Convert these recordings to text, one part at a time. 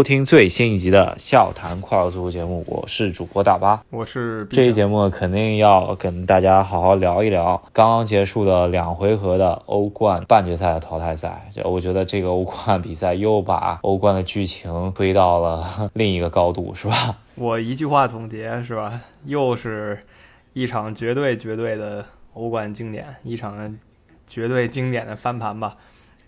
收听最新一集的笑谈快乐足球节目，我是主播大巴，我是这期节目肯定要跟大家好好聊一聊刚刚结束的两回合的欧冠半决赛的淘汰赛。我觉得这个欧冠比赛又把欧冠的剧情推到了另一个高度，是吧？我一句话总结是吧？又是一场绝对绝对的欧冠经典，一场绝对经典的翻盘吧。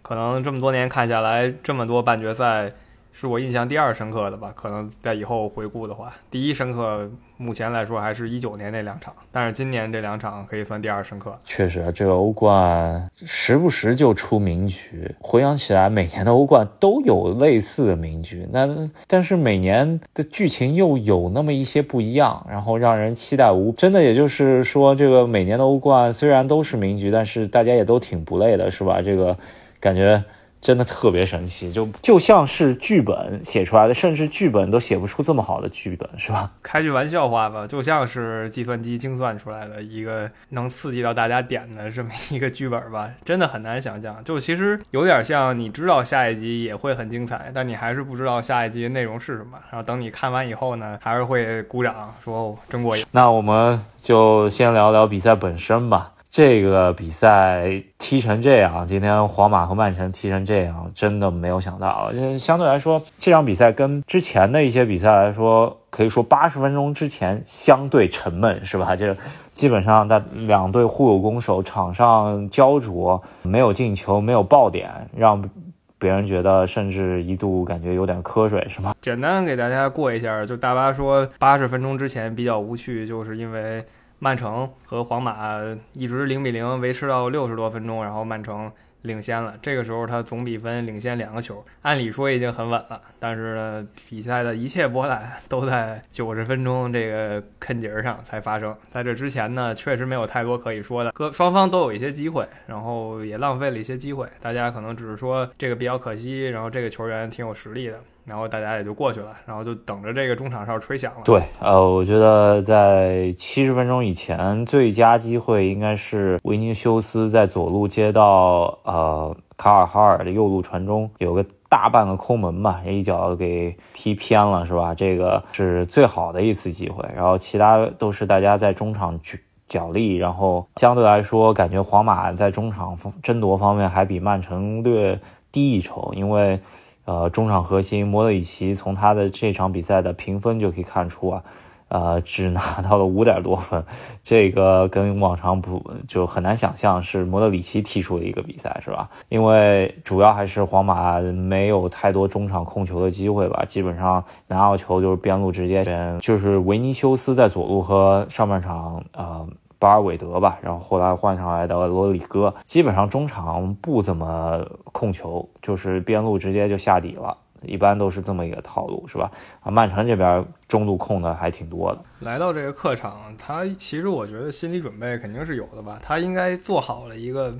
可能这么多年看下来，这么多半决赛。是我印象第二深刻的吧？可能在以后回顾的话，第一深刻，目前来说还是一九年那两场，但是今年这两场可以算第二深刻。确实，这个欧冠时不时就出名局，回想起来，每年的欧冠都有类似的名局，那但是每年的剧情又有那么一些不一样，然后让人期待无。真的，也就是说，这个每年的欧冠虽然都是名局，但是大家也都挺不累的，是吧？这个感觉。真的特别神奇，就就像是剧本写出来的，甚至剧本都写不出这么好的剧本，是吧？开句玩笑话吧，就像是计算机精算出来的一个能刺激到大家点的这么一个剧本吧，真的很难想象。就其实有点像，你知道下一集也会很精彩，但你还是不知道下一集内容是什么。然后等你看完以后呢，还是会鼓掌说哦，真过瘾。那我们就先聊聊比赛本身吧。这个比赛踢成这样，今天皇马和曼城踢成这样，真的没有想到。相对来说，这场比赛跟之前的一些比赛来说，可以说八十分钟之前相对沉闷，是吧？这基本上在两队互有攻守，场上焦灼，没有进球，没有爆点，让别人觉得甚至一度感觉有点瞌睡，是吗？简单给大家过一下，就大巴说八十分钟之前比较无趣，就是因为。曼城和皇马一直零比零维持到六十多分钟，然后曼城领先了。这个时候他总比分领先两个球，按理说已经很稳了。但是呢，比赛的一切波澜都在九十分钟这个坎节上才发生。在这之前呢，确实没有太多可以说的，各双方都有一些机会，然后也浪费了一些机会。大家可能只是说这个比较可惜，然后这个球员挺有实力的。然后大家也就过去了，然后就等着这个中场哨吹响了。对，呃，我觉得在七十分钟以前，最佳机会应该是维尼修斯在左路接到呃卡尔哈尔的右路传中，有个大半个空门吧，一脚给踢偏了，是吧？这个是最好的一次机会。然后其他都是大家在中场去角力，然后相对来说，感觉皇马在中场争夺方面还比曼城略低一筹，因为。呃，中场核心莫德里奇从他的这场比赛的评分就可以看出啊，呃，只拿到了五点多分，这个跟往常不就很难想象是莫德里奇踢出的一个比赛是吧？因为主要还是皇马没有太多中场控球的机会吧，基本上拿到球就是边路直接就是维尼修斯在左路和上半场呃。巴尔韦德吧，然后后来换上来的罗里戈，基本上中场不怎么控球，就是边路直接就下底了，一般都是这么一个套路，是吧？啊，曼城这边中路控的还挺多的。来到这个客场，他其实我觉得心理准备肯定是有的吧，他应该做好了一个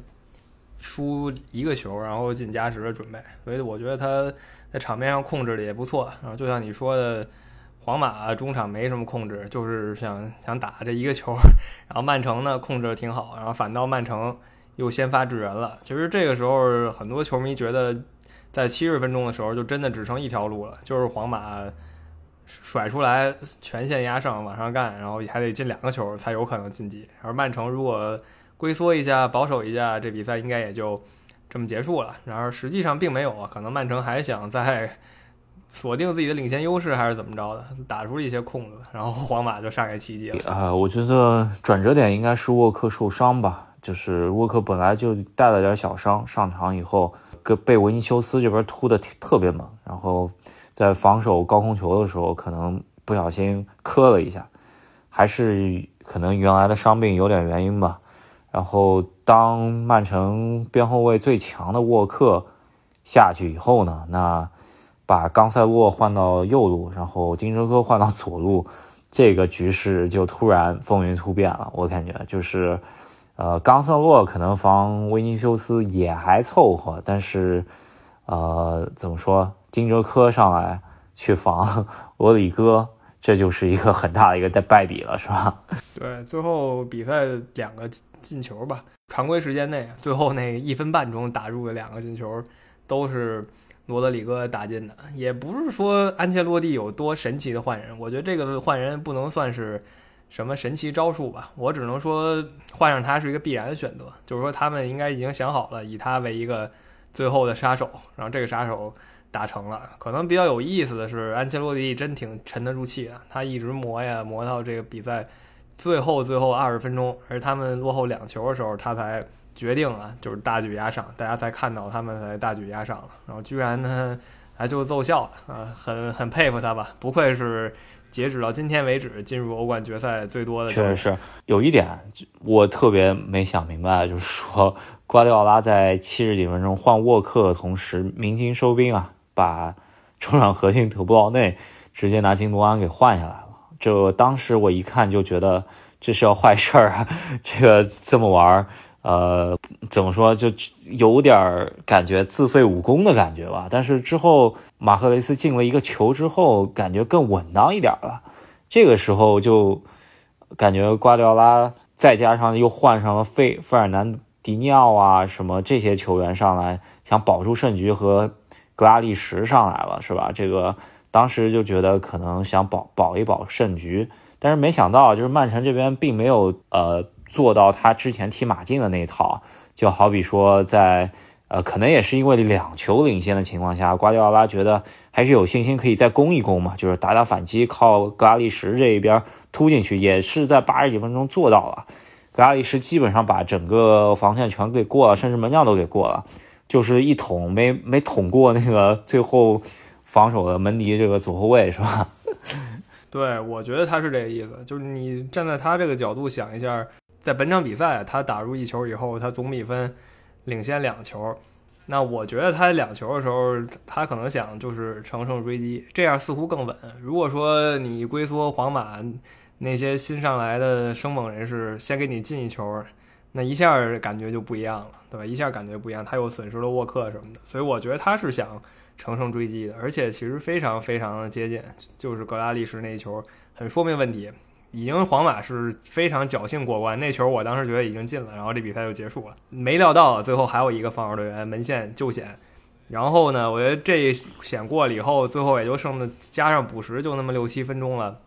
输一个球然后进加时的准备，所以我觉得他在场面上控制的也不错。然后就像你说的。皇马中场没什么控制，就是想想打这一个球，然后曼城呢控制的挺好，然后反倒曼城又先发制人了。其实这个时候很多球迷觉得，在七十分钟的时候就真的只剩一条路了，就是皇马甩出来全线压上往上干，然后还得进两个球才有可能晋级。而曼城如果龟缩一下、保守一下，这比赛应该也就这么结束了。然而实际上并没有啊，可能曼城还想在。锁定自己的领先优势还是怎么着的，打出了一些空子，然后皇马就上演奇迹了。啊，我觉得转折点应该是沃克受伤吧，就是沃克本来就带了点小伤，上场以后跟被维尼修斯这边突的特别猛，然后在防守高空球的时候可能不小心磕了一下，还是可能原来的伤病有点原因吧。然后当曼城边后卫最强的沃克下去以后呢，那。把冈塞洛换到右路，然后金哲科换到左路，这个局势就突然风云突变了。我感觉就是，呃，冈塞洛可能防维尼修斯也还凑合，但是，呃，怎么说，金哲科上来去防罗里戈，这就是一个很大的一个败笔了，是吧？对，最后比赛两个进球吧，常规时间内最后那一分半钟打入的两个进球，都是。罗德里戈打进的。也不是说安切洛蒂有多神奇的换人，我觉得这个换人不能算是什么神奇招数吧。我只能说换上他是一个必然的选择，就是说他们应该已经想好了以他为一个最后的杀手，然后这个杀手打成了。可能比较有意思的是，安切洛蒂真挺沉得住气的，他一直磨呀磨到这个比赛。最后最后二十分钟，而他们落后两球的时候，他才决定啊，就是大举压上，大家才看到他们才大举压上了。然后居然呢，还就奏效了啊，很很佩服他吧，不愧是截止到今天为止进入欧冠决赛最多的。确实是有一点我特别没想明白，就是说瓜迪奥拉在七十几分钟换沃克的同时，鸣金收兵啊，把中场核心德布劳内直接拿金多安给换下来了。就当时我一看就觉得这是要坏事儿啊，这个这么玩儿，呃，怎么说就有点感觉自废武功的感觉吧。但是之后马赫雷斯进了一个球之后，感觉更稳当一点了。这个时候就感觉瓜迪奥拉再加上又换上了费费尔南迪尼奥啊什么这些球员上来，想保住胜局和格拉利什上来了，是吧？这个。当时就觉得可能想保保一保胜局，但是没想到就是曼城这边并没有呃做到他之前踢马竞的那一套，就好比说在呃可能也是因为两球领先的情况下，瓜迪奥拉觉得还是有信心可以再攻一攻嘛，就是打打反击，靠格拉利什这一边突进去，也是在八十几分钟做到了，格拉利什基本上把整个防线全给过了，甚至门将都给过了，就是一捅没没捅过那个最后。防守的门迪这个左后卫是吧？对，我觉得他是这个意思，就是你站在他这个角度想一下，在本场比赛他打入一球以后，他总比分领先两球，那我觉得他两球的时候，他可能想就是乘胜追击，这样似乎更稳。如果说你龟缩皇马那些新上来的生猛人士先给你进一球，那一下感觉就不一样了，对吧？一下感觉不一样，他又损失了沃克什么的，所以我觉得他是想。乘胜追击的，而且其实非常非常的接近，就是格拉利什那一球，很说明问题。已经皇马是非常侥幸过关，那球我当时觉得已经进了，然后这比赛就结束了。没料到最后还有一个防守队员门线救险，然后呢，我觉得这险过了以后，最后也就剩的加上补时就那么六七分钟了。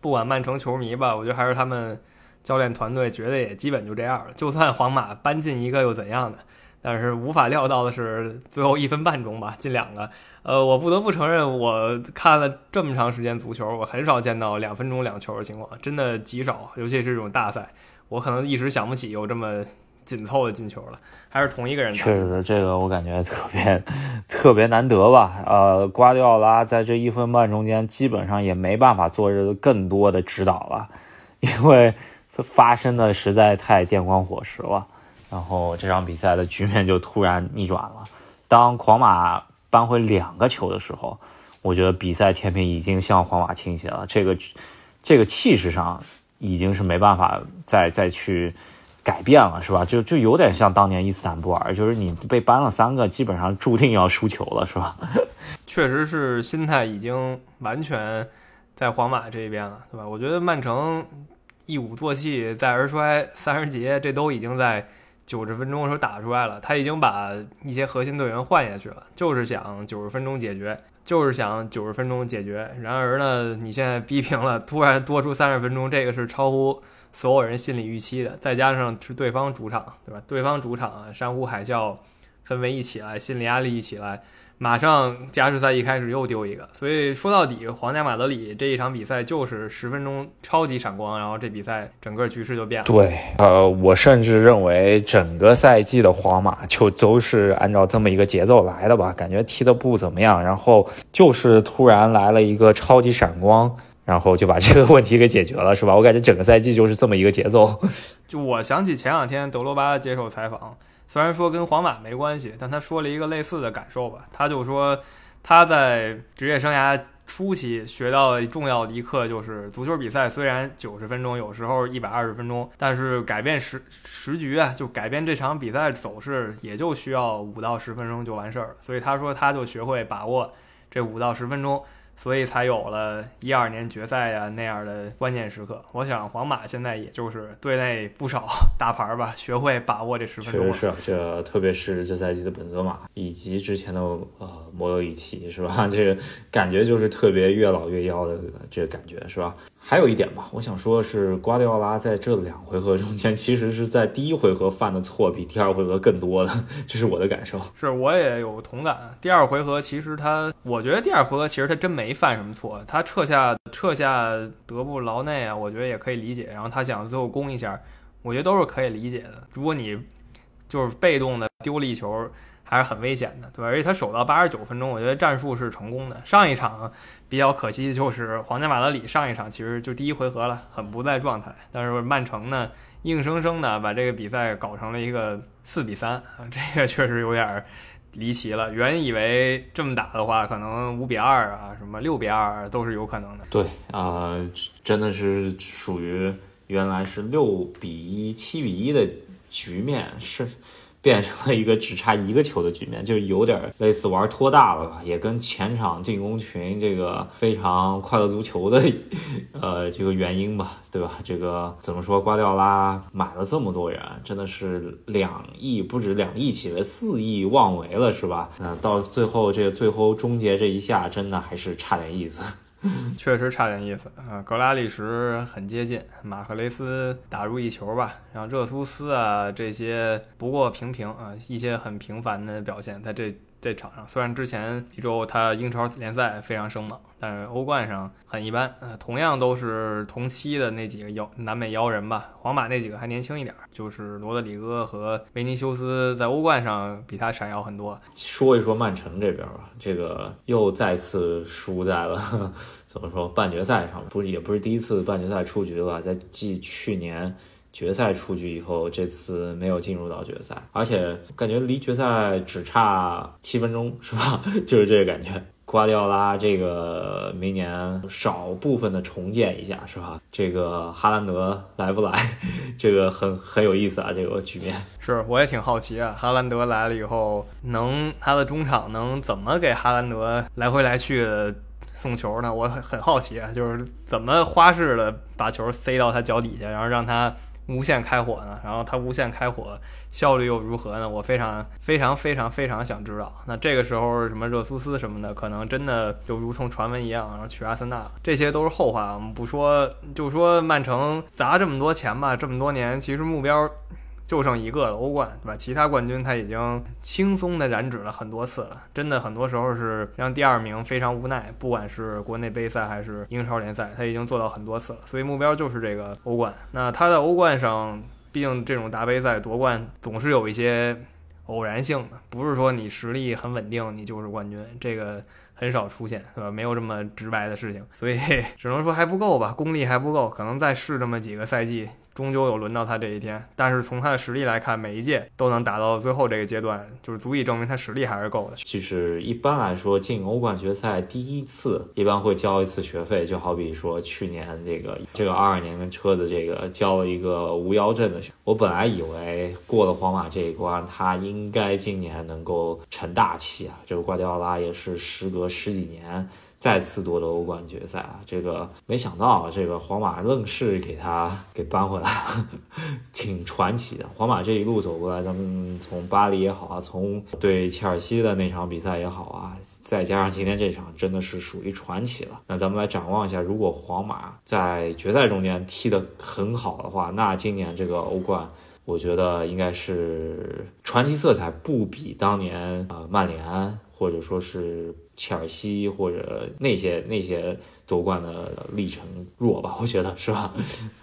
不管曼城球迷吧，我觉得还是他们教练团队觉得也基本就这样了。就算皇马扳进一个又怎样呢？但是无法料到的是，最后一分半钟吧，进两个。呃，我不得不承认，我看了这么长时间足球，我很少见到两分钟两球的情况，真的极少。尤其是这种大赛，我可能一时想不起有这么紧凑的进球了。还是同一个人。确实，这个我感觉特别特别难得吧。呃，瓜迪奥拉在这一分半中间，基本上也没办法做这个更多的指导了，因为发生的实在太电光火石了。然后这场比赛的局面就突然逆转了。当皇马扳回两个球的时候，我觉得比赛天平已经向皇马倾斜了。这个这个气势上已经是没办法再再去改变了，是吧？就就有点像当年伊斯坦布尔，就是你被扳了三个，基本上注定要输球了，是吧？确实是心态已经完全在皇马这边了，对吧？我觉得曼城一鼓作气再而衰三十节，这都已经在。九十分钟的时候打出来了，他已经把一些核心队员换下去了，就是想九十分钟解决，就是想九十分钟解决。然而呢，你现在逼平了，突然多出三十分钟，这个是超乎所有人心理预期的。再加上是对方主场，对吧？对方主场啊，山呼海啸，氛围一起来，心理压力一起来。马上加时赛一开始又丢一个，所以说到底，皇家马德里这一场比赛就是十分钟超级闪光，然后这比赛整个局势就变了。对，呃，我甚至认为整个赛季的皇马就都是按照这么一个节奏来的吧，感觉踢的不怎么样，然后就是突然来了一个超级闪光，然后就把这个问题给解决了，是吧？我感觉整个赛季就是这么一个节奏。就我想起前两天德罗巴接受采访。虽然说跟皇马没关系，但他说了一个类似的感受吧。他就说他在职业生涯初期学到的重要的一课就是，足球比赛虽然九十分钟，有时候一百二十分钟，但是改变时时局啊，就改变这场比赛走势，也就需要五到十分钟就完事儿了。所以他说他就学会把握这五到十分钟，所以才有了一二年决赛呀那样的关键时刻。我想皇马现在也就是队内不少 大牌吧，学会把握这十分钟。确实是，这特别是这赛季的本泽马以及之前的呃摩德里奇，是吧？这个感觉就是特别越老越妖的这个感觉，是吧？还有一点吧，我想说的是，瓜迪奥拉在这两回合中间，其实是在第一回合犯的错比第二回合更多的，这是我的感受。是，我也有同感。第二回合其实他，我觉得第二回合其实他真没犯什么错，他撤下撤下德布劳内啊，我觉得也可以理解。然后他想最后攻一下，我觉得都是可以理解的。如果你就是被动的丢了一球。还是很危险的，对吧？而且他守到八十九分钟，我觉得战术是成功的。上一场比较可惜就是皇家马德里，上一场其实就第一回合了，很不在状态。但是曼城呢，硬生生的把这个比赛搞成了一个四比三，这个确实有点离奇了。原以为这么打的话，可能五比二啊，什么六比二都是有可能的。对啊，真的是属于原来是六比一、七比一的局面是。变成了一个只差一个球的局面，就有点类似玩拖大了吧，也跟前场进攻群这个非常快乐足球的，呃，这个原因吧，对吧？这个怎么说？瓜迪奥拉买了这么多人，真的是两亿不止两亿起来，四亿妄为了，是吧？那到最后这个最后终结这一下，真的还是差点意思。确实差点意思啊！格拉利什很接近，马克雷斯打入一球吧，然后热苏斯啊这些不过平平啊，一些很平凡的表现在这。这场上，虽然之前一周他英超联赛非常生猛，但是欧冠上很一般。呃，同样都是同期的那几个妖南美妖人吧，皇马那几个还年轻一点，就是罗德里戈和维尼修斯，在欧冠上比他闪耀很多。说一说曼城这边吧，这个又再次输在了 怎么说半决赛上，不是也不是第一次半决赛出局了，在继去年。决赛出局以后，这次没有进入到决赛，而且感觉离决赛只差七分钟，是吧？就是这个感觉。瓜迪奥拉这个明年少部分的重建一下，是吧？这个哈兰德来不来？这个很很有意思啊，这个局面。是，我也挺好奇啊，哈兰德来了以后，能他的中场能怎么给哈兰德来回来去送球呢？我很很好奇啊，就是怎么花式的把球塞到他脚底下，然后让他。无限开火呢？然后它无限开火效率又如何呢？我非常非常非常非常想知道。那这个时候什么热苏斯什么的，可能真的就如同传闻一样，然后去阿森纳，这些都是后话。我们不说，就说曼城砸这么多钱吧，这么多年，其实目标。就剩一个了，欧冠，对吧？其他冠军他已经轻松的染指了很多次了，真的很多时候是让第二名非常无奈。不管是国内杯赛还是英超联赛，他已经做到很多次了，所以目标就是这个欧冠。那他在欧冠上，毕竟这种大杯赛夺冠总是有一些偶然性的，不是说你实力很稳定你就是冠军，这个很少出现，对吧？没有这么直白的事情，所以 只能说还不够吧，功力还不够，可能再试这么几个赛季。终究有轮到他这一天，但是从他的实力来看，每一届都能打到最后这个阶段，就是足以证明他实力还是够的。其实一般来说，进欧冠决赛第一次一般会交一次学费，就好比说去年这个这个二二年跟车子这个交了一个无腰阵的学。我本来以为过了皇马这一关，他应该今年能够成大器啊。这个瓜迪奥拉也是时隔十几年。再次夺得欧冠决赛啊！这个没想到，这个皇马愣是给他给扳回来了，挺传奇的。皇马这一路走过来，咱们从巴黎也好啊，从对切尔西的那场比赛也好啊，再加上今天这场，真的是属于传奇了。那咱们来展望一下，如果皇马在决赛中间踢得很好的话，那今年这个欧冠，我觉得应该是传奇色彩不比当年啊曼联或者说是。切尔西或者那些那些夺冠的历程弱吧，我觉得是吧？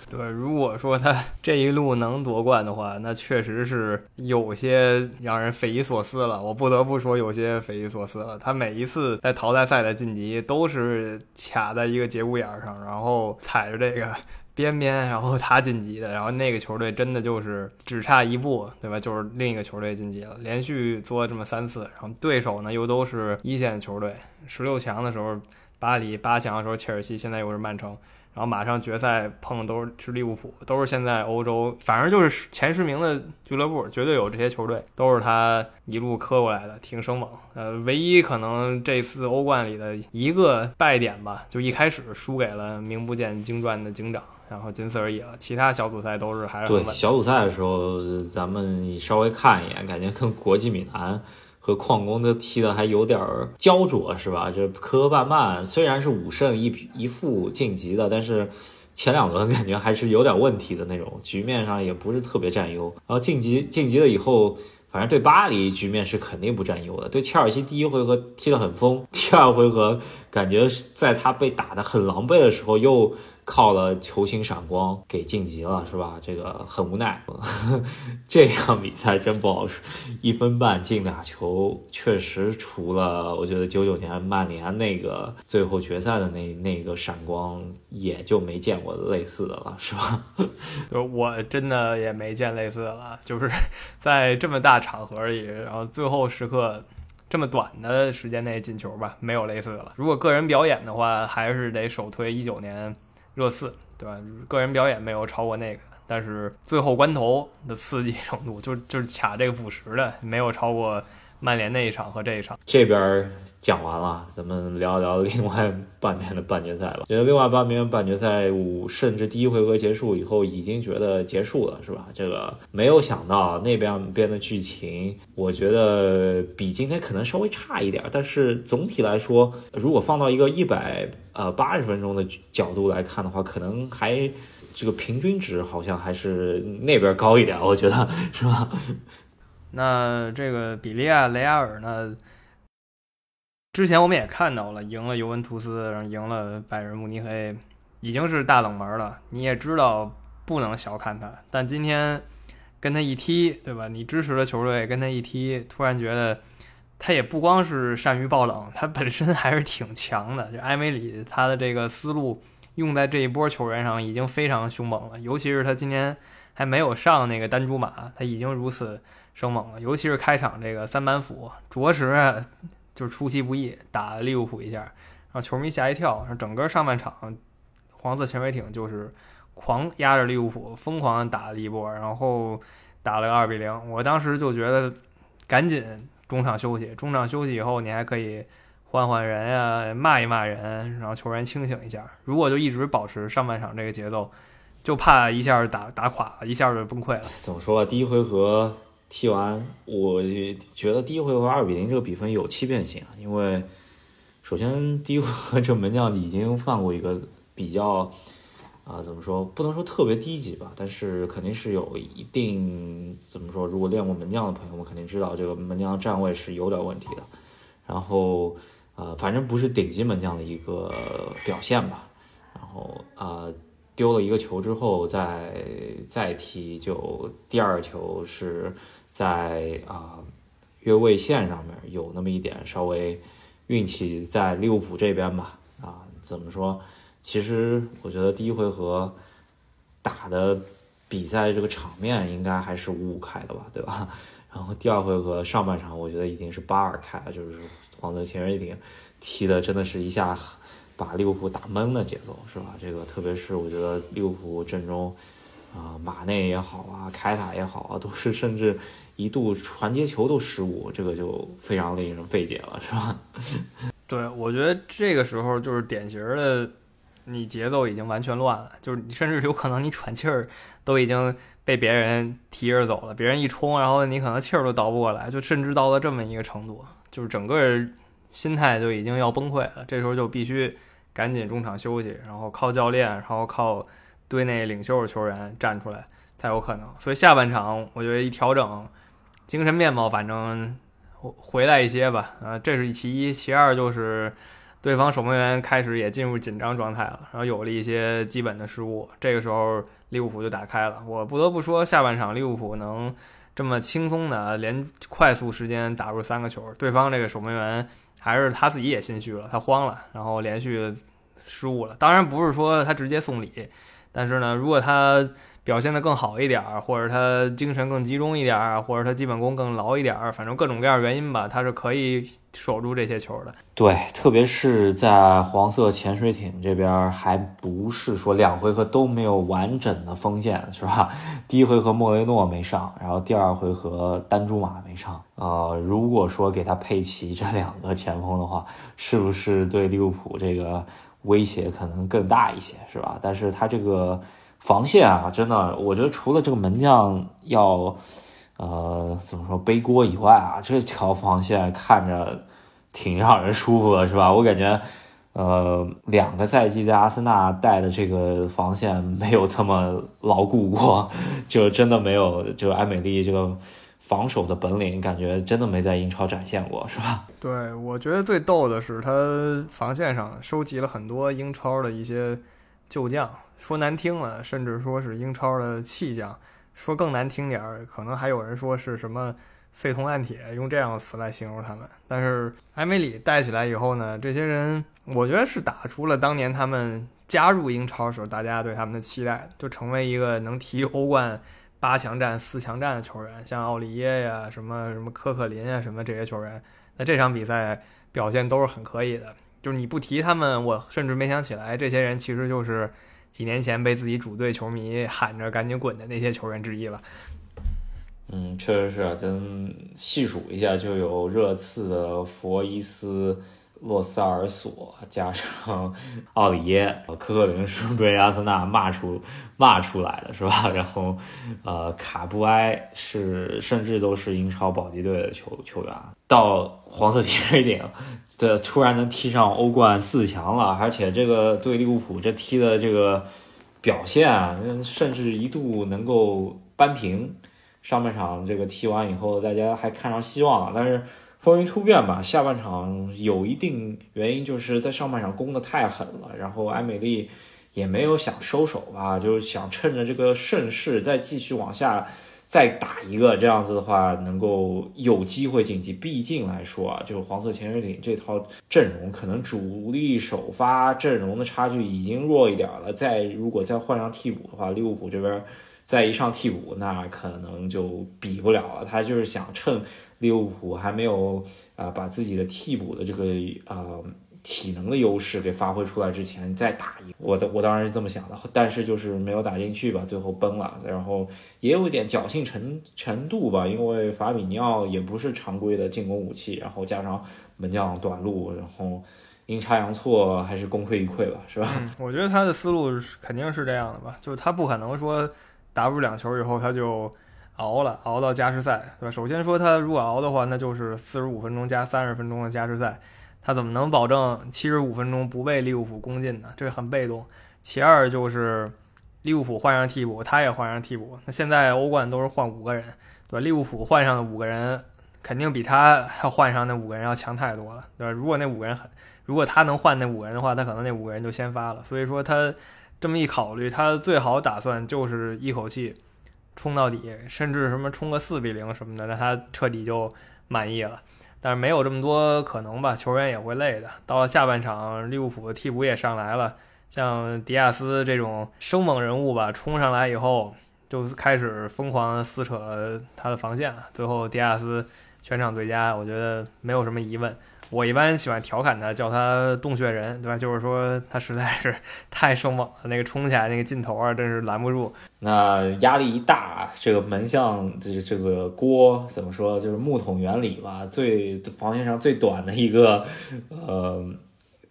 对，如果说他这一路能夺冠的话，那确实是有些让人匪夷所思了。我不得不说，有些匪夷所思了。他每一次在淘汰赛的晋级都是卡在一个节骨眼上，然后踩着这个。边边，然后他晋级的，然后那个球队真的就是只差一步，对吧？就是另一个球队晋级了，连续做这么三次，然后对手呢又都是一线球队，十六强的时候巴黎八强的时候切尔西，现在又是曼城。然后马上决赛碰的都是利物浦，都是现在欧洲，反正就是前十名的俱乐部，绝对有这些球队，都是他一路磕过来的，挺生猛。呃，唯一可能这次欧冠里的一个败点吧，就一开始输给了名不见经传的警长，然后仅此而已了。其他小组赛都是还是对小组赛的时候，咱们稍微看一眼，感觉跟国际米兰。和矿工都踢的还有点焦灼，是吧？就磕磕绊绊，虽然是五胜一一负晋级的，但是前两轮 感觉还是有点问题的那种，局面上也不是特别占优。然后晋级晋级了以后，反正对巴黎局面是肯定不占优的。对切尔西第一回合踢得很疯，第二回合感觉在他被打得很狼狈的时候又。靠了球星闪光给晋级了，是吧？这个很无奈。这场比赛真不好说，一分半进俩球，确实除了我觉得九九年曼联那个最后决赛的那那个闪光，也就没见过类似的了，是吧？就 我真的也没见类似的了，就是在这么大场合里，然后最后时刻这么短的时间内进球吧，没有类似的了。如果个人表演的话，还是得首推一九年。热刺对吧？个人表演没有超过那个，但是最后关头的刺激程度，就就是卡这个补时的，没有超过。曼联那一场和这一场，这边讲完了，咱们聊一聊另外半边的半决赛吧。觉得另外半边半决赛五，甚至第一回合结束以后，已经觉得结束了，是吧？这个没有想到那边边的剧情，我觉得比今天可能稍微差一点，但是总体来说，如果放到一个一百呃八十分钟的角度来看的话，可能还这个平均值好像还是那边高一点，我觉得是吧？那这个比利亚雷亚尔呢？之前我们也看到了，赢了尤文图斯，然后赢了拜仁慕尼黑，已经是大冷门了。你也知道不能小看他，但今天跟他一踢，对吧？你支持的球队跟他一踢，突然觉得他也不光是善于爆冷，他本身还是挺强的。就埃梅里他的这个思路用在这一波球员上已经非常凶猛了，尤其是他今天还没有上那个丹朱马，他已经如此。生猛了，尤其是开场这个三板斧，着实就是出其不意打利物浦一下，让球迷吓一跳。整个上半场，黄色潜水艇就是狂压着利物浦，疯狂打了一波，然后打了个二比零。我当时就觉得，赶紧中场休息，中场休息以后你还可以换换人呀，骂一骂人，然后球员清醒一下。如果就一直保持上半场这个节奏，就怕一下打打垮了，一下就崩溃了。怎么说？第一回合。踢完，我觉得第一回合二比零这个比分有欺骗性啊，因为首先第一回合这门将已经犯过一个比较啊，怎么说不能说特别低级吧，但是肯定是有一定怎么说，如果练过门将的朋友们肯定知道这个门将站位是有点问题的，然后呃，反正不是顶级门将的一个表现吧，然后啊。丢了一个球之后，再再踢，就第二球是在啊越位线上面有那么一点稍微运气在利物浦这边吧啊，怎么说？其实我觉得第一回合打的比赛这个场面应该还是五五开的吧，对吧？然后第二回合上半场我觉得已经是八二开了，就是黄泽前水艇踢的真的是一下。把利物浦打懵的节奏是吧？这个特别是我觉得利物浦阵中啊，马内也好啊，凯塔也好啊，都是甚至一度传接球都失误，这个就非常令人费解了，是吧？对，我觉得这个时候就是典型的，你节奏已经完全乱了，就是你甚至有可能你喘气儿都已经被别人提着走了，别人一冲，然后你可能气儿都倒不过来，就甚至到了这么一个程度，就是整个。心态就已经要崩溃了，这时候就必须赶紧中场休息，然后靠教练，然后靠队内领袖球员站出来才有可能。所以下半场我觉得一调整精神面貌，反正回来一些吧。啊，这是其一，其二就是对方守门员开始也进入紧张状态了，然后有了一些基本的失误。这个时候利物浦就打开了。我不得不说，下半场利物浦能这么轻松的连快速时间打入三个球，对方这个守门员。还是他自己也心虚了，他慌了，然后连续失误了。当然不是说他直接送礼，但是呢，如果他表现的更好一点，或者他精神更集中一点，或者他基本功更牢一点，反正各种各样原因吧，他是可以守住这些球的。对，特别是在黄色潜水艇这边，还不是说两回合都没有完整的锋线，是吧？第一回合莫雷诺没上，然后第二回合丹朱马没上。呃，如果说给他配齐这两个前锋的话，是不是对利物浦这个威胁可能更大一些，是吧？但是他这个。防线啊，真的，我觉得除了这个门将要，呃，怎么说背锅以外啊，这条防线看着挺让人舒服的，是吧？我感觉，呃，两个赛季在阿森纳带的这个防线没有这么牢固过，就真的没有，就埃梅利这个防守的本领，感觉真的没在英超展现过，是吧？对，我觉得最逗的是他防线上收集了很多英超的一些旧将。说难听了，甚至说是英超的弃将；说更难听点儿，可能还有人说是什么废铜烂铁，用这样的词来形容他们。但是埃梅里带起来以后呢，这些人我觉得是打出了当年他们加入英超时候大家对他们的期待，就成为一个能踢欧冠八强战、四强战的球员，像奥利耶呀、什么什么科克林啊、什么这些球员，那这场比赛表现都是很可以的。就是你不提他们，我甚至没想起来，这些人其实就是。几年前被自己主队球迷喊着赶紧滚的那些球员之一了。嗯，确实是啊，咱细数一下，就有热刺的佛伊斯。洛萨尔索加上奥里耶，科克林是被阿森纳骂出骂出来的，是吧？然后，呃，卡布埃是甚至都是英超保级队的球球员，到黄色潜水艇，这突然能踢上欧冠四强了，而且这个对利物浦这踢的这个表现啊，甚至一度能够扳平。上半场这个踢完以后，大家还看上希望了，但是。风云突变吧，下半场有一定原因，就是在上半场攻的太狠了，然后埃美丽也没有想收手吧，就是想趁着这个盛世再继续往下再打一个，这样子的话能够有机会晋级。毕竟来说啊，就是黄色潜水艇这套阵容，可能主力首发阵容的差距已经弱一点了，再如果再换上替补的话，利物浦这边再一上替补，那可能就比不了了。他就是想趁。利物浦还没有啊把自己的替补的这个呃体能的优势给发挥出来之前再打一，我的我当然是这么想的，但是就是没有打进去吧，最后崩了，然后也有一点侥幸程程度吧，因为法比尼奥也不是常规的进攻武器，然后加上门将短路，然后阴差阳错还是功亏一篑吧，是吧？我觉得他的思路肯定是这样的吧，就是他不可能说打不出两球以后他就。熬了，熬到加时赛，对吧？首先说他如果熬的话，那就是四十五分钟加三十分钟的加时赛，他怎么能保证七十五分钟不被利物浦攻进呢？这很被动。其二就是利物浦换上替补，他也换上替补。那现在欧冠都是换五个人，对吧？利物浦换上的五个人肯定比他要换上那五个人要强太多了，对吧？如果那五个人很，如果他能换那五个人的话，他可能那五个人就先发了。所以说他这么一考虑，他最好打算就是一口气。冲到底，甚至什么冲个四比零什么的，那他彻底就满意了。但是没有这么多可能吧，球员也会累的。到了下半场，利物浦的替补也上来了，像迪亚斯这种生猛人物吧，冲上来以后就开始疯狂撕扯他的防线。最后迪亚斯全场最佳，我觉得没有什么疑问。我一般喜欢调侃他，叫他洞穴人，对吧？就是说他实在是 太生猛了，那个冲起来那个劲头啊，真是拦不住。那压力一大，这个门将这这个锅怎么说？就是木桶原理吧，最防线上最短的一个呃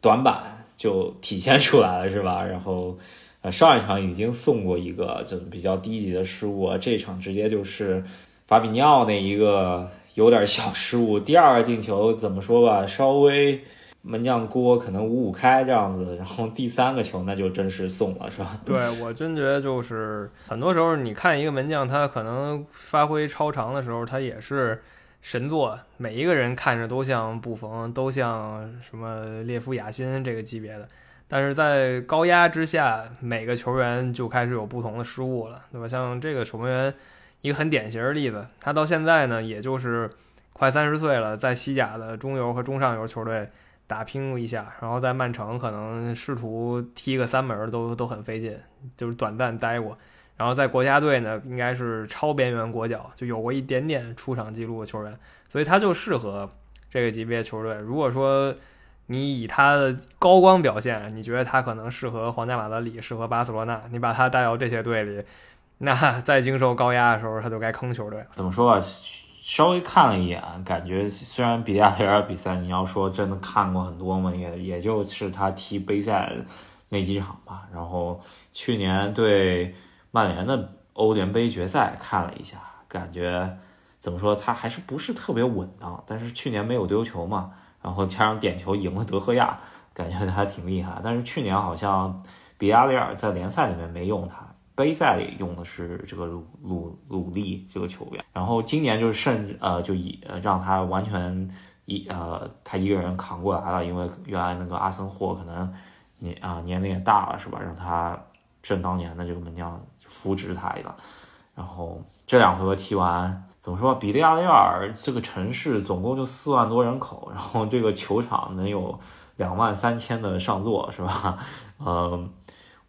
短板就体现出来了，是吧？然后呃上一场已经送过一个就比较低级的失误，这场直接就是法比尼奥那一个。有点小失误，第二个进球怎么说吧，稍微门将锅可能五五开这样子，然后第三个球那就真是送了，是吧？对我真觉得就是很多时候你看一个门将他可能发挥超常的时候，他也是神作，每一个人看着都像布冯，都像什么列夫雅辛这个级别的，但是在高压之下，每个球员就开始有不同的失误了，对吧？像这个守门员。一个很典型的例子，他到现在呢，也就是快三十岁了，在西甲的中游和中上游球队打拼一下，然后在曼城可能试图踢个三门都都很费劲，就是短暂待过，然后在国家队呢，应该是超边缘国脚，就有过一点点出场记录的球员，所以他就适合这个级别球队。如果说你以他的高光表现，你觉得他可能适合皇家马德里，适合巴塞罗那，你把他带到这些队里，那在经受高压的时候，他就该坑球队。怎么说吧，稍微看了一眼，感觉虽然比亚雷尔比赛，你要说真的看过很多嘛，也也就是他踢杯赛那几场吧。然后去年对曼联的欧联杯决赛看了一下，感觉怎么说，他还是不是特别稳当。但是去年没有丢球嘛。然后加上点球赢了德赫亚，感觉他还挺厉害。但是去年好像比亚雷尔在联赛里面没用他，杯赛里用的是这个鲁鲁鲁利这个球员。然后今年就是甚呃就以呃让他完全一呃他一个人扛过来了，因为原来那个阿森霍可能年啊年龄也大了是吧？让他正当年的这个门将扶植他一个。然后这两回合踢完。怎么说？比利亚雷尔这个城市总共就四万多人口，然后这个球场能有两万三千的上座，是吧？嗯，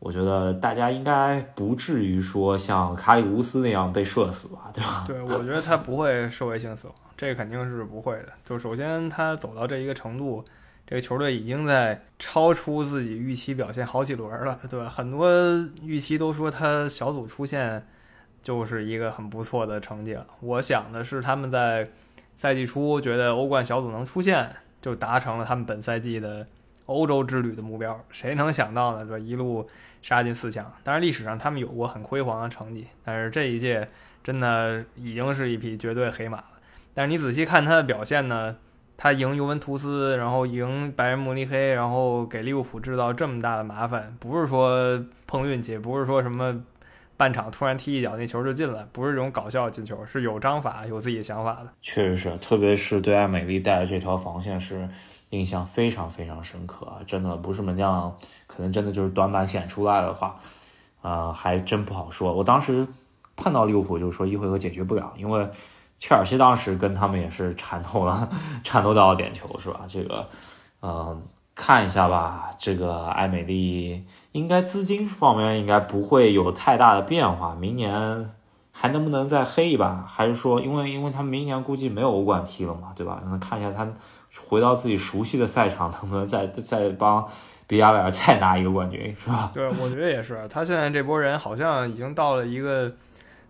我觉得大家应该不至于说像卡里乌斯那样被射死吧，对吧？对，我觉得他不会社会性死亡，这肯定是不会的。就首先他走到这一个程度，这个球队已经在超出自己预期表现好几轮了，对吧？很多预期都说他小组出线。就是一个很不错的成绩了。我想的是，他们在赛季初觉得欧冠小组能出现，就达成了他们本赛季的欧洲之旅的目标。谁能想到呢？对，一路杀进四强。当然，历史上他们有过很辉煌的成绩，但是这一届真的已经是一匹绝对黑马了。但是你仔细看他的表现呢，他赢尤文图斯，然后赢拜仁慕尼黑，然后给利物浦制造这么大的麻烦，不是说碰运气，不是说什么。半场突然踢一脚，那球就进了，不是这种搞笑进球，是有章法、有自己的想法的。确实是，特别是对艾美丽带的这条防线是印象非常非常深刻啊！真的不是门将，可能真的就是短板显出来的话，啊，还真不好说。我当时碰到利物浦就说一回合解决不了，因为切尔西当时跟他们也是缠斗了，缠斗到了点球是吧？这个，嗯。看一下吧，这个艾美丽应该资金方面应该不会有太大的变化。明年还能不能再黑一把？还是说，因为因为他明年估计没有欧冠踢了嘛，对吧？那看一下他回到自己熟悉的赛场，能不能再再帮比亚雷尔再拿一个冠军，是吧？对，我觉得也是。他现在这波人好像已经到了一个，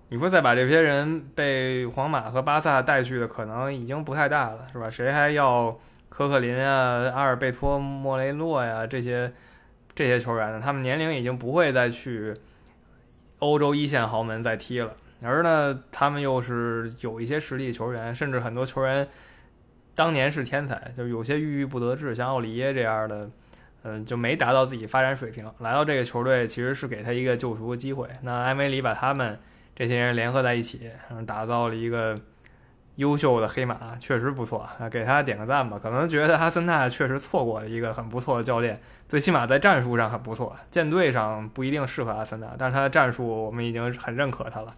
你说再把这些人被皇马和巴萨带去的可能已经不太大了，是吧？谁还要？科克林啊，阿尔贝托·莫雷诺呀，这些这些球员呢，他们年龄已经不会再去欧洲一线豪门再踢了，而呢，他们又是有一些实力球员，甚至很多球员当年是天才，就有些郁郁不得志，像奥里耶这样的，嗯，就没达到自己发展水平，来到这个球队其实是给他一个救赎的机会。那埃梅里把他们这些人联合在一起，打造了一个。优秀的黑马确实不错啊，给他点个赞吧。可能觉得阿森纳确实错过了一个很不错的教练，最起码在战术上很不错，舰队上不一定适合阿森纳，但是他的战术我们已经很认可他了。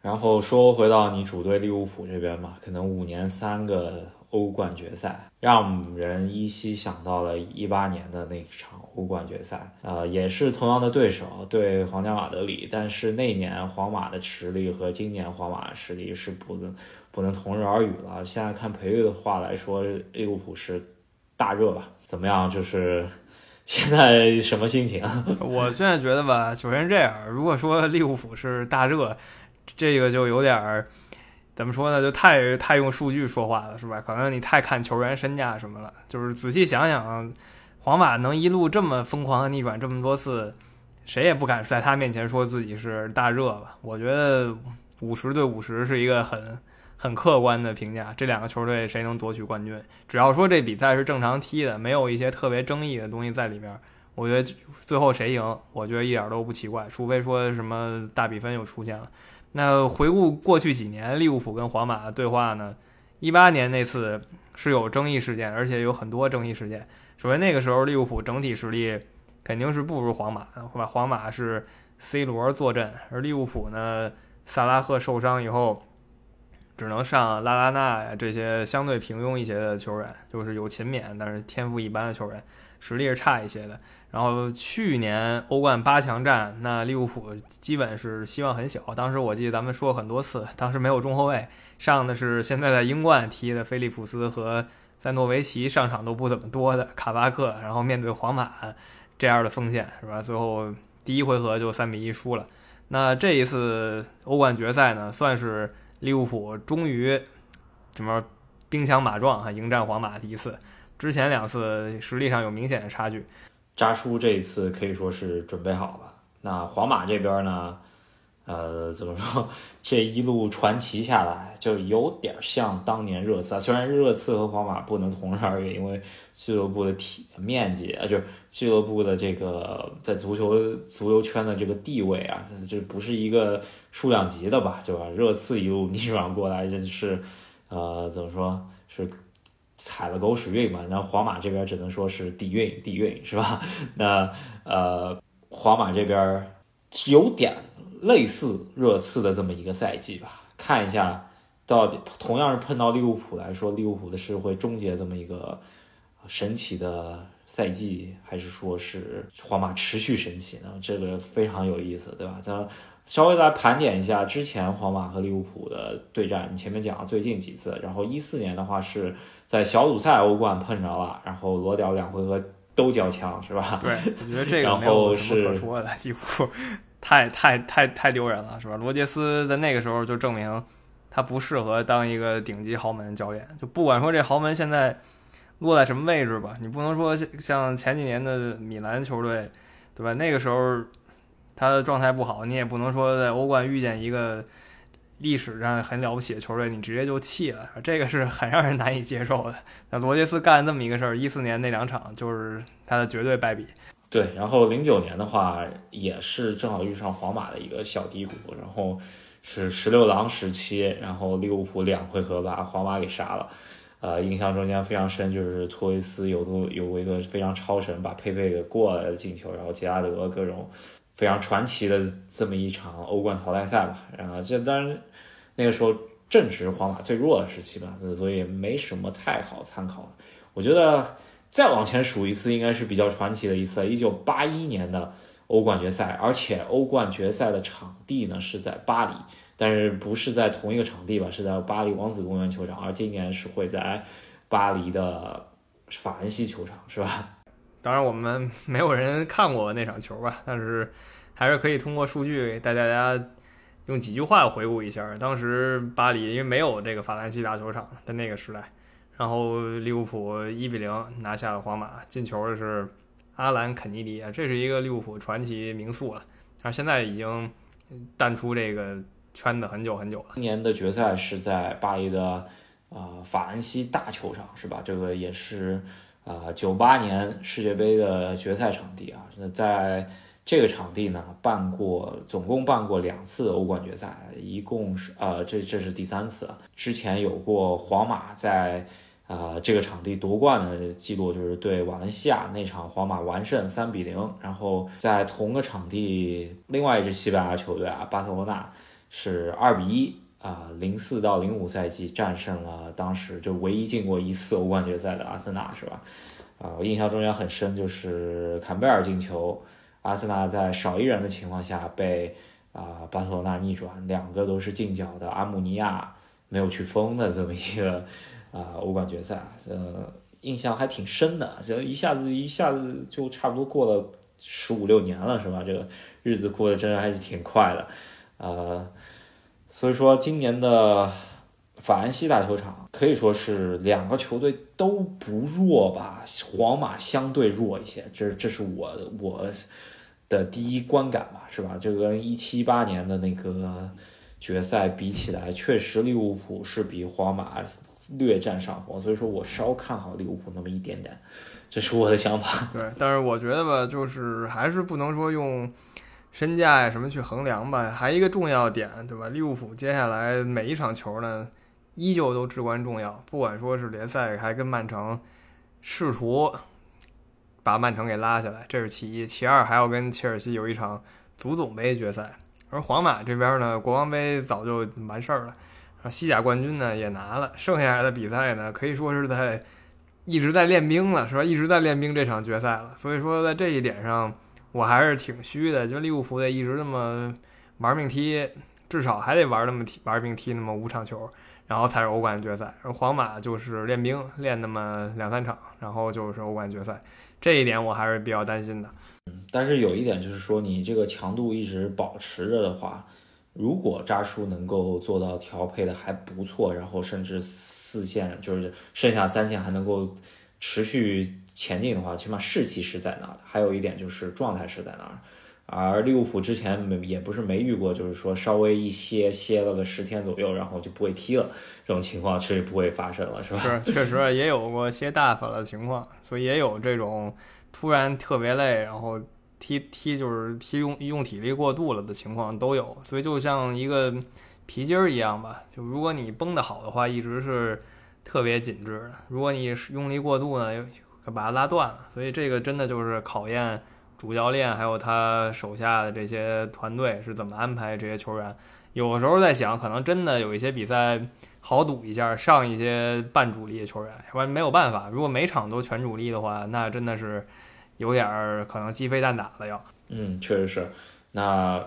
然后说回到你主队利物浦这边嘛，可能五年三个欧冠决赛，让人依稀想到了一八年的那场欧冠决赛，呃，也是同样的对手对皇家马德里，但是那年皇马的实力和今年皇马的实力是不能不能同日而语了。现在看培育的话来说，利物浦是大热吧？怎么样？就是现在什么心情啊？我现在觉得吧，首先这样，如果说利物浦是大热。这个就有点儿，怎么说呢？就太太用数据说话了，是吧？可能你太看球员身价什么了。就是仔细想想，皇马能一路这么疯狂的逆转这么多次，谁也不敢在他面前说自己是大热吧？我觉得五十对五十是一个很很客观的评价。这两个球队谁能夺取冠军？只要说这比赛是正常踢的，没有一些特别争议的东西在里面，我觉得最后谁赢，我觉得一点都不奇怪。除非说什么大比分又出现了。那回顾过去几年利物浦跟皇马的对话呢？一八年那次是有争议事件，而且有很多争议事件。首先那个时候利物浦整体实力肯定是不如皇马的，吧？皇马是 C 罗坐镇，而利物浦呢，萨拉赫受伤以后，只能上拉拉纳呀这些相对平庸一些的球员，就是有勤勉但是天赋一般的球员，实力是差一些的。然后去年欧冠八强战，那利物浦基本是希望很小。当时我记得咱们说很多次，当时没有中后卫，上的是现在在英冠踢的菲利普斯和在诺维奇上场都不怎么多的卡巴克。然后面对皇马这样的锋线是吧？最后第一回合就三比一输了。那这一次欧冠决赛呢，算是利物浦终于什么兵强马壮啊，迎战皇马第一次。之前两次实力上有明显的差距。扎叔这一次可以说是准备好了。那皇马这边呢，呃，怎么说？这一路传奇下来，就有点像当年热刺。虽然热刺和皇马不能同日而语，因为俱乐部的体面积啊，就是俱乐部的这个在足球足球圈的这个地位啊，就不是一个数量级的吧？就吧？热刺一路 逆转过来，这就是呃，怎么说是？踩了狗屎运嘛，然后皇马这边只能说是底蕴，底蕴是吧？那呃，皇马这边有点类似热刺的这么一个赛季吧。看一下，到底同样是碰到利物浦来说，利物浦的是会终结这么一个神奇的赛季，还是说是皇马持续神奇呢？这个非常有意思，对吧？咱稍微来盘点一下之前皇马和利物浦的对战。你前面讲了最近几次，然后一四年的话是。在小组赛欧冠碰着了，然后裸屌两回合都交枪，是吧？对，我觉得这个没有什么可说的，几乎太太太太丢人了，是吧？罗杰斯在那个时候就证明他不适合当一个顶级豪门教练。就不管说这豪门现在落在什么位置吧，你不能说像前几年的米兰球队，对吧？那个时候他的状态不好，你也不能说在欧冠遇见一个。历史上很了不起的球队，你直接就弃了，这个是很让人难以接受的。那罗杰斯干这么一个事儿，一四年那两场就是他的绝对败笔。对，然后零九年的话也是正好遇上皇马的一个小低谷，然后是十六郎时期，然后利物浦两回合把皇马给杀了。呃，印象中间非常深，就是托雷斯有度有过一个非常超神把佩佩给过来的进球，然后杰拉德各种。非常传奇的这么一场欧冠淘汰赛吧，然后这当然那个时候正值皇马最弱的时期吧，所以没什么太好参考。我觉得再往前数一次，应该是比较传奇的一次，一九八一年的欧冠决赛，而且欧冠决赛的场地呢是在巴黎，但是不是在同一个场地吧，是在巴黎王子公园球场，而今年是会在巴黎的法兰西球场，是吧？当然，我们没有人看过那场球吧，但是还是可以通过数据带大家用几句话回顾一下当时巴黎，因为没有这个法兰西大球场的那个时代，然后利物浦一比零拿下了皇马，进球的是阿兰肯尼迪啊，这是一个利物浦传奇名宿了，他现在已经淡出这个圈子很久很久了。今年的决赛是在巴黎的啊法兰西大球场，是吧？这个也是。啊，九八年世界杯的决赛场地啊，那在这个场地呢办过，总共办过两次欧冠决赛，一共是呃，这这是第三次。之前有过皇马在啊这个场地夺冠的记录，就是对瓦伦西亚那场皇马完胜三比零。然后在同个场地，另外一支西班牙球队啊，巴塞罗那是二比一。啊，零四到零五赛季战胜了当时就唯一进过一次欧冠决赛的阿森纳，是吧？啊，我印象中也很深，就是坎贝尔进球，阿森纳在少一人的情况下被啊巴塞罗那逆转，两个都是进角的，阿姆尼亚没有去封的这么一个啊欧冠决赛，呃，印象还挺深的，就一下子一下子就差不多过了十五六年了，是吧？这个日子过得真的还是挺快的，呃。所以说，今年的法兰西大球场可以说是两个球队都不弱吧，皇马相对弱一些，这这是我我的第一观感吧，是吧？这跟一七八年的那个决赛比起来，确实利物浦是比皇马略占上风，所以说我稍看好利物浦那么一点点，这是我的想法。对，但是我觉得吧，就是还是不能说用。身价呀，什么去衡量吧？还一个重要点，对吧？利物浦接下来每一场球呢，依旧都至关重要。不管说是联赛，还跟曼城试图把曼城给拉下来，这是其一；其二，还要跟切尔西有一场足总杯决赛。而皇马这边呢，国王杯早就完事儿了。啊西甲冠军呢也拿了，剩下来的比赛呢可以说是在一直在练兵了，是吧？一直在练兵这场决赛了。所以说在这一点上，我还是挺虚的。就利物浦得一直那么玩命踢，至少还得玩那么踢玩命踢那么五场球，然后才是欧冠决赛。而皇马就是练兵练那么两三场，然后就是欧冠决赛。这一点我还是比较担心的。嗯，但是有一点就是说，你这个强度一直保持着的话，如果扎叔能够做到调配的还不错，然后甚至四线就是剩下三线还能够持续前进的话，起码士气是在那的。还有一点就是状态是在那儿。而利物浦之前没也不是没遇过，就是说稍微一歇歇了个十天左右，然后就不会踢了，这种情况是不会发生了，是吧？是，确实也有过歇大发的情况，所以也有这种突然特别累，然后踢踢就是踢用用体力过度了的情况都有。所以就像一个皮筋儿一样吧，就如果你绷得好的话，一直是特别紧致的；如果你用力过度呢，又把它拉断了。所以这个真的就是考验。主教练还有他手下的这些团队是怎么安排这些球员？有时候在想，可能真的有一些比赛好赌一下，上一些半主力的球员，要不然没有办法。如果每场都全主力的话，那真的是有点儿可能鸡飞蛋打了要。嗯，确实是。那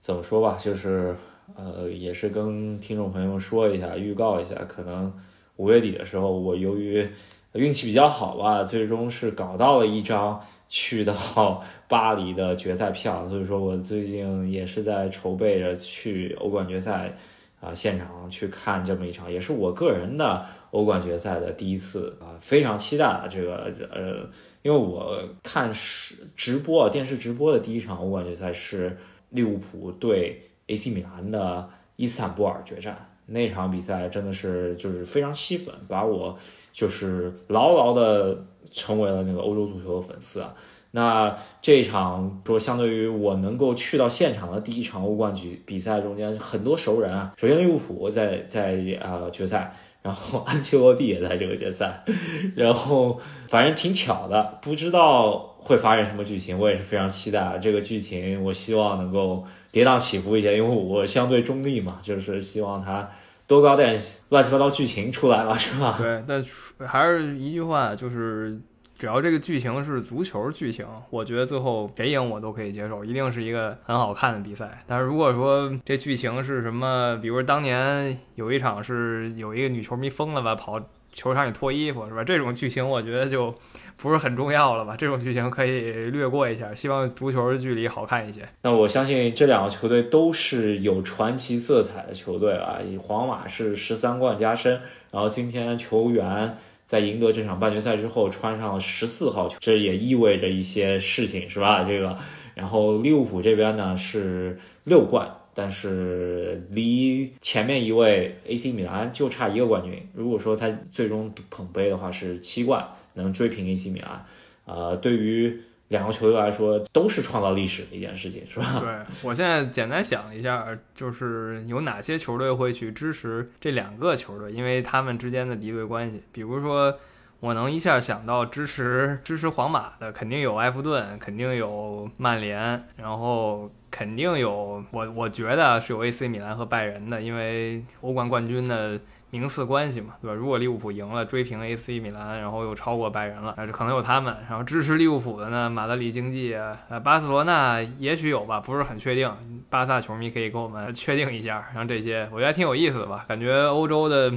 怎么说吧，就是呃，也是跟听众朋友说一下，预告一下，可能五月底的时候，我由于运气比较好吧，最终是搞到了一张。去到巴黎的决赛票，所以说我最近也是在筹备着去欧冠决赛啊现场去看这么一场，也是我个人的欧冠决赛的第一次啊，非常期待这个呃，因为我看是直播电视直播的第一场欧冠决赛是利物浦对 AC 米兰的伊斯坦布尔决战，那场比赛真的是就是非常吸粉，把我就是牢牢的。成为了那个欧洲足球的粉丝啊，那这场说相对于我能够去到现场的第一场欧冠局比赛中间很多熟人啊，首先利物浦在在啊决赛，然后 安切洛蒂也在这个决赛，然后反正挺巧的，不知道会发生什么剧情，我也是非常期待啊这个剧情，我希望能够跌宕起伏一些，因为我相对中立嘛，就是希望他。多搞点乱七八糟剧情出来了，是吧？对，但还是一句话，就是只要这个剧情是足球剧情，我觉得最后谁赢我都可以接受，一定是一个很好看的比赛。但是如果说这剧情是什么，比如当年有一场是有一个女球迷疯了吧，跑。球场里脱衣服是吧？这种剧情我觉得就不是很重要了吧？这种剧情可以略过一下。希望足球的距离好看一些。那我相信这两个球队都是有传奇色彩的球队啊。皇马是十三冠加身，然后今天球员在赢得这场半决赛之后穿上了十四号球，这也意味着一些事情是吧？这个，然后利物浦这边呢是六冠。但是离前面一位 AC 米兰就差一个冠军。如果说他最终捧杯的话，是七冠，能追平 AC 米兰。呃，对于两个球队来说，都是创造历史的一件事情，是吧？对我现在简单想一下，就是有哪些球队会去支持这两个球队，因为他们之间的敌对关系。比如说，我能一下想到支持支持皇马的，肯定有埃弗顿，肯定有曼联，然后。肯定有我，我觉得是有 AC 米兰和拜仁的，因为欧冠冠军的名次关系嘛，对吧？如果利物浦赢了，追平 AC 米兰，然后又超过拜仁了，那就可能有他们。然后支持利物浦的呢，马德里竞技呃，巴塞罗那也许有吧，不是很确定。巴萨球迷可以跟我们确定一下。像这些，我觉得挺有意思的吧，感觉欧洲的。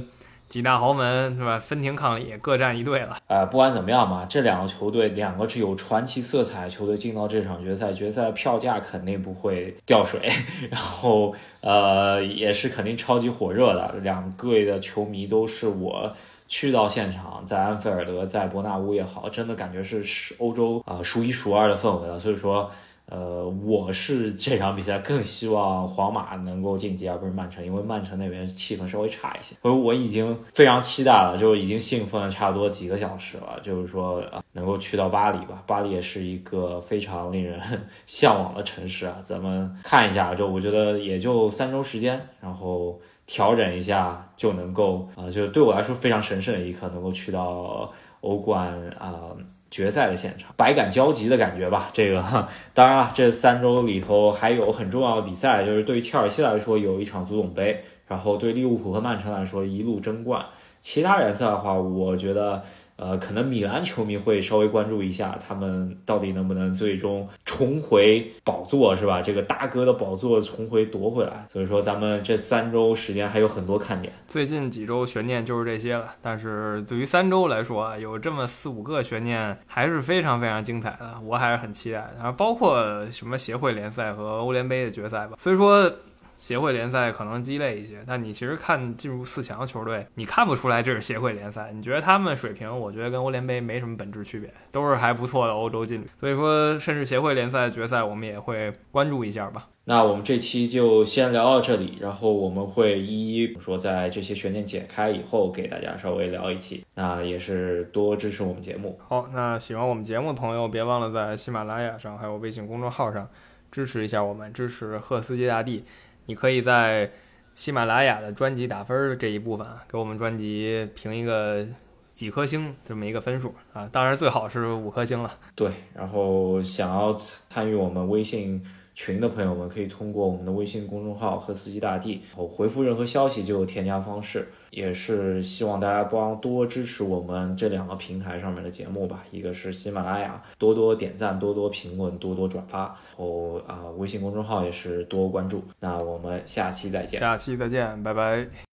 几大豪门是吧？分庭抗礼，各站一队了。呃，不管怎么样嘛，这两个球队，两个是有传奇色彩的球队进到这场决赛，决赛票价肯定不会掉水。然后，呃，也是肯定超级火热的。两队的球迷都是我去到现场，在安菲尔德，在伯纳乌也好，真的感觉是欧洲啊数一数二的氛围了。所以说。呃，我是这场比赛更希望皇马能够晋级，而不是曼城，因为曼城那边气氛稍微差一些。所以我已经非常期待了，就已经兴奋了差不多几个小时了。就是说，能够去到巴黎吧，巴黎也是一个非常令人向往的城市啊。咱们看一下，就我觉得也就三周时间，然后调整一下就能够啊，就对我来说非常神圣的一刻，能够去到欧冠啊。决赛的现场，百感交集的感觉吧。这个当然了，这三周里头还有很重要的比赛，就是对于切尔西来说有一场足总杯，然然后对利物浦和曼城来说一路争冠。其他联赛的话，我觉得。呃，可能米兰球迷会稍微关注一下，他们到底能不能最终重回宝座，是吧？这个大哥的宝座重回夺回来。所以说，咱们这三周时间还有很多看点。最近几周悬念就是这些了，但是对于三周来说啊，有这么四五个悬念还是非常非常精彩的，我还是很期待的。然后包括什么协会联赛和欧联杯的决赛吧。所以说。协会联赛可能鸡肋一些，但你其实看进入四强的球队，你看不出来这是协会联赛。你觉得他们水平，我觉得跟欧联杯没什么本质区别，都是还不错的欧洲劲旅。所以说，甚至协会联赛决赛，我们也会关注一下吧。那我们这期就先聊到这里，然后我们会一一说在这些悬念解开以后，给大家稍微聊一期。那也是多支持我们节目。好，那喜欢我们节目的朋友，别忘了在喜马拉雅上还有微信公众号上支持一下我们，支持赫斯基大帝。你可以在喜马拉雅的专辑打分这一部分给我们专辑评一个几颗星这么一个分数啊，当然最好是五颗星了。对，然后想要参与我们微信。群的朋友们可以通过我们的微信公众号“和司机大帝”我回复任何消息就有添加方式，也是希望大家帮多支持我们这两个平台上面的节目吧。一个是喜马拉雅，多多点赞，多多评论，多多转发。后啊，微信公众号也是多关注。那我们下期再见，下期再见，拜拜。